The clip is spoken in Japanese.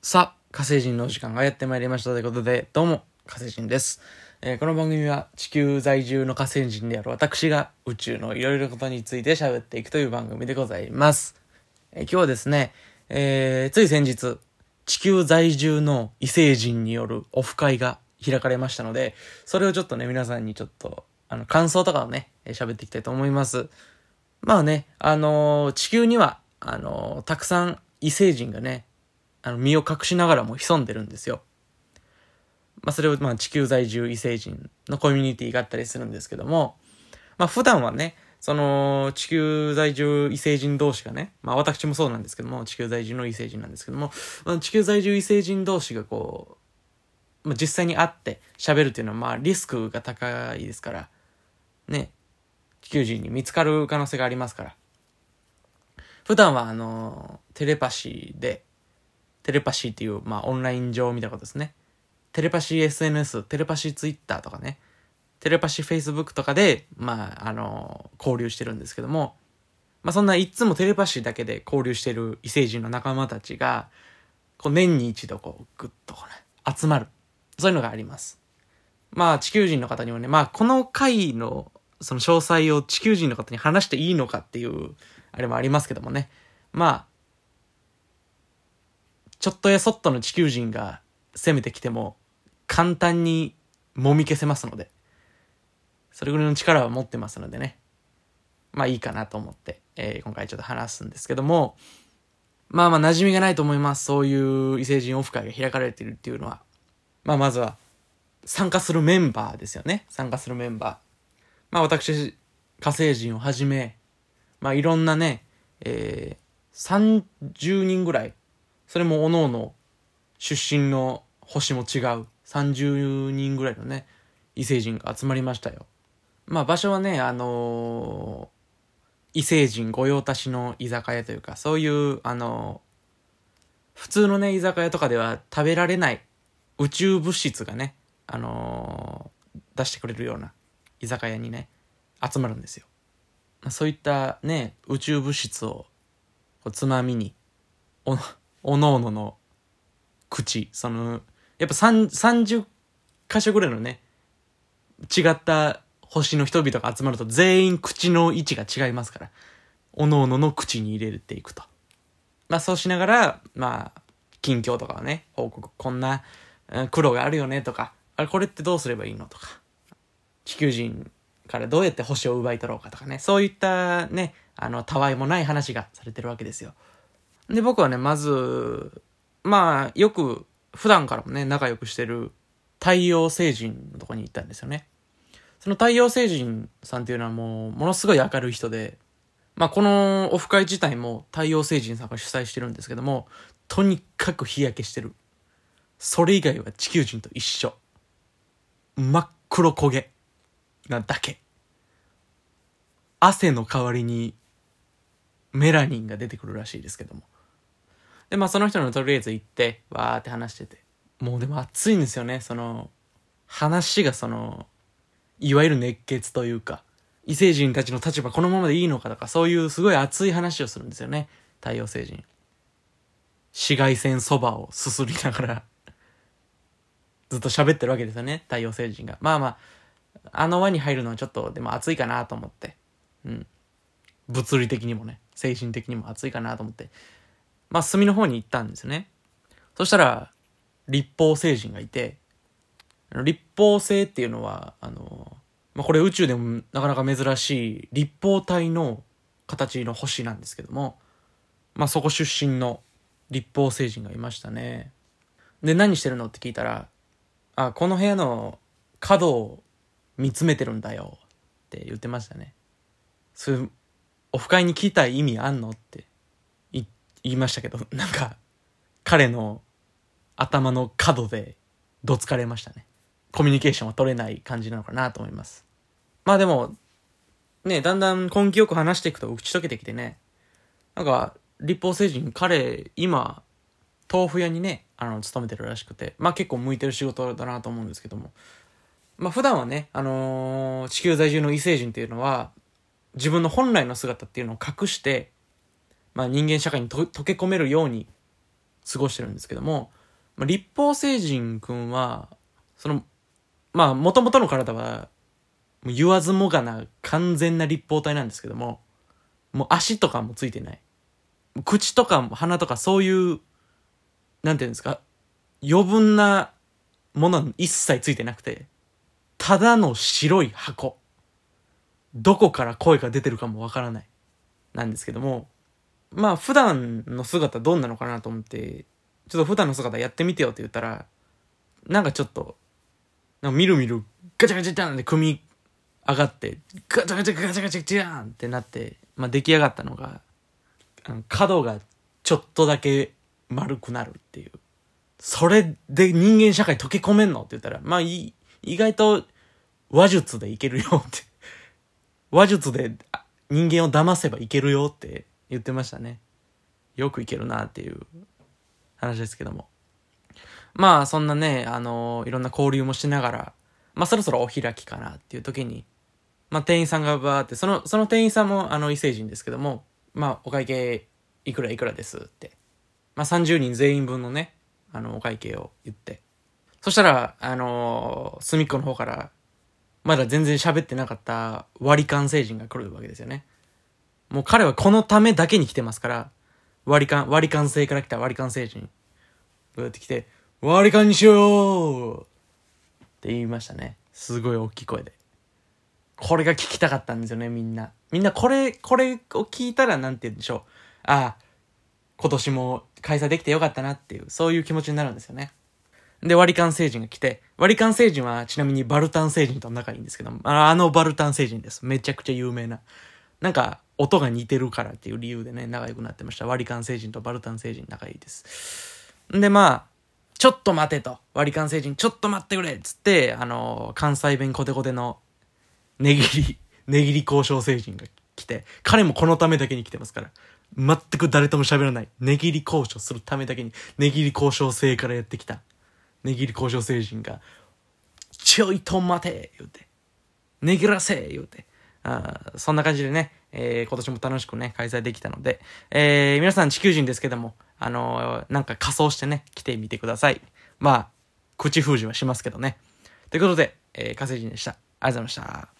さあ、火星人のお時間がやってまいりましたということで、どうも、火星人です。えーこの番組は地球在住の火星人である私が宇宙のいろいろなことについて喋っていくという番組でございます。えー今日はですね、えーつい先日、地球在住の異星人によるオフ会が開かれましたので、それをちょっとね、皆さんにちょっと、あの、感想とかをね、えー喋っていきたいと思います。まあね、あのー地球には、あのーたくさん異星人がね、あの、身を隠しながらも潜んでるんですよ。まあ、それを、まあ、地球在住異星人のコミュニティがあったりするんですけども、まあ、普段はね、その、地球在住異星人同士がね、まあ、私もそうなんですけども、地球在住の異星人なんですけども、まあ地球在住異星人同士がこう、まあ、実際に会って喋るっていうのは、まあ、リスクが高いですから、ね、地球人に見つかる可能性がありますから。普段は、あの、テレパシーで、テレパシーっていう、まあ、オンライン上みたいなことですね。テレパシー SNS、テレパシー Twitter とかね、テレパシー Facebook とかで、まあ、あの、交流してるんですけども、まあ、そんないつもテレパシーだけで交流してる異星人の仲間たちが、こう、年に一度、こう、ぐっとこうね、集まる。そういうのがあります。まあ、地球人の方にもね、まあ、この回の、その詳細を地球人の方に話していいのかっていう、あれもありますけどもね。まあ、ちょっとやそっとの地球人が攻めてきても、簡単に揉み消せますので、それぐらいの力は持ってますのでね。まあいいかなと思って、えー今回ちょっと話すんですけども、まあまあ馴染みがないと思います。そういう異星人オフ会が開かれているっていうのは。まあまずは、参加するメンバーですよね。参加するメンバー。まあ私、火星人をはじめ、まあいろんなね、えー、30人ぐらい、それも各々出身の星も違う30人ぐらいのね、異星人が集まりましたよ。まあ場所はね、あのー異星人御用達の居酒屋というか、そういう、あのー普通のね、居酒屋とかでは食べられない宇宙物質がね、あのー出してくれるような居酒屋にね、集まるんですよ。そういったね、宇宙物質をつまみに、お、おのおのの口、その、やっぱ30箇所ぐらいのね、違った星の人々が集まると全員口の位置が違いますから、おのおのの口に入れていくと。まあそうしながら、まあ、近況とかをね、報告、こんなうん苦労があるよねとか、あれこれってどうすればいいのとか、地球人からどうやって星を奪い取ろうかとかね、そういったね、あの、たわいもない話がされてるわけですよ。で、僕はね、まず、まあ、よく、普段からもね、仲良くしてる太陽星人のとこに行ったんですよね。その太陽星人さんっていうのはもう、ものすごい明るい人で、まあ、このオフ会自体も太陽星人さんが主催してるんですけども、とにかく日焼けしてる。それ以外は地球人と一緒。真っ黒焦げなだけ。汗の代わりにメラニンが出てくるらしいですけども。で、まあその人のとりあえず行って、わーって話してて。もうでも暑いんですよね、その、話がその、いわゆる熱血というか、異星人たちの立場このままでいいのかとか、そういうすごい熱い話をするんですよね、太陽星人。紫外線そばをすすりながら、ずっと喋ってるわけですよね、太陽星人が。まあまあ、あの輪に入るのはちょっとでも暑いかなと思って。うん。物理的にもね、精神的にも暑いかなと思って。まあ、隅の方に行ったんですよね。そしたら、立方星人がいて、立方星っていうのは、あの、まあ、これ宇宙でもなかなか珍しい立方体の形の星なんですけども、まあ、そこ出身の立方星人がいましたね。で、何してるのって聞いたら、あ、この部屋の角を見つめてるんだよって言ってましたね。そういう、オフ会に聞いた意味あんのって言いましたけど、なんか、彼の頭の角でどつかれましたね。コミュニケーションは取れない感じなのかなと思います。まあでも、ね、だんだん根気よく話していくと打ち解けてきてね、なんか、立法星人、彼、今、豆腐屋にね、あの、勤めてるらしくて、まあ結構向いてる仕事だなと思うんですけども、まあ普段はね、あのー地球在住の異星人っていうのは、自分の本来の姿っていうのを隠して、まあ人間社会に溶け込めるように過ごしてるんですけども、まあ、立法星人くんは、その、まあ、もともとの体は、もう言わずもがな完全な立方体なんですけども、もう足とかもついてない。口とか鼻とかそういう、なんていうんですか、余分なものは一切ついてなくて、ただの白い箱。どこから声が出てるかもわからない。なんですけども、まあ普段の姿どんなのかなと思って、ちょっと普段の姿やってみてよって言ったら、なんかちょっと、なんかみるみるガチャガチャチャンって組み上がって、ガチャガチャガチャガチャガチャンってなって、まあ出来上がったのが、あの角がちょっとだけ丸くなるっていう。それで人間社会溶け込めんのって言ったら、まあい意外と話術でいけるよって話術で人間を騙せばいけるよって言ってましたね。よくいけるなっていう話ですけども。まあそんなね、あのー、いろんな交流もしながら、まあそろそろお開きかなっていう時に、まあ店員さんがバーって、その、その店員さんもあの異星人ですけども、まあお会計いくらいくらですって。まあ30人全員分のね、あのお会計を言って。そしたら、あのー、隅っこの方から、まだ全然喋ってなかった割り勘星人が来るわけですよね。もう彼はこのためだけに来てますから、割り勘、割り勘星から来た割り勘星人。こうやって来て、割り勘にしようって言いましたね。すごい大きい声で。これが聞きたかったんですよね、みんな。みんなこれ、これを聞いたらなんて言うんでしょう。ああ、今年も開催できてよかったなっていう、そういう気持ちになるんですよね。で、割り勘星人が来て、割り勘星人はちなみにバルタン星人と仲いいんですけどあのバルタン星人です。めちゃくちゃ有名な。なんか、音が似てるからっていう理由でね、仲良くなってました。割り勘星人とバルタン星人仲いいです。んで、まあ、ちょっと待てと。割り勘星人、ちょっと待ってくれっつって、あの、関西弁コテコテの、値切り、値切り交渉星人が来て、彼もこのためだけに来てますから。全く誰とも喋らない。値切り交渉するためだけに、値切り交渉制からやってきた。値切り交渉星人が、ちょいと待て言うて。値切らせ言うて。あそんな感じでね、えー、今年も楽しくね、開催できたので、えー、皆さん地球人ですけども、あのー、なんか仮装してね、来てみてください。まあ、口封じはしますけどね。ということで、えー、火星人でした。ありがとうございました。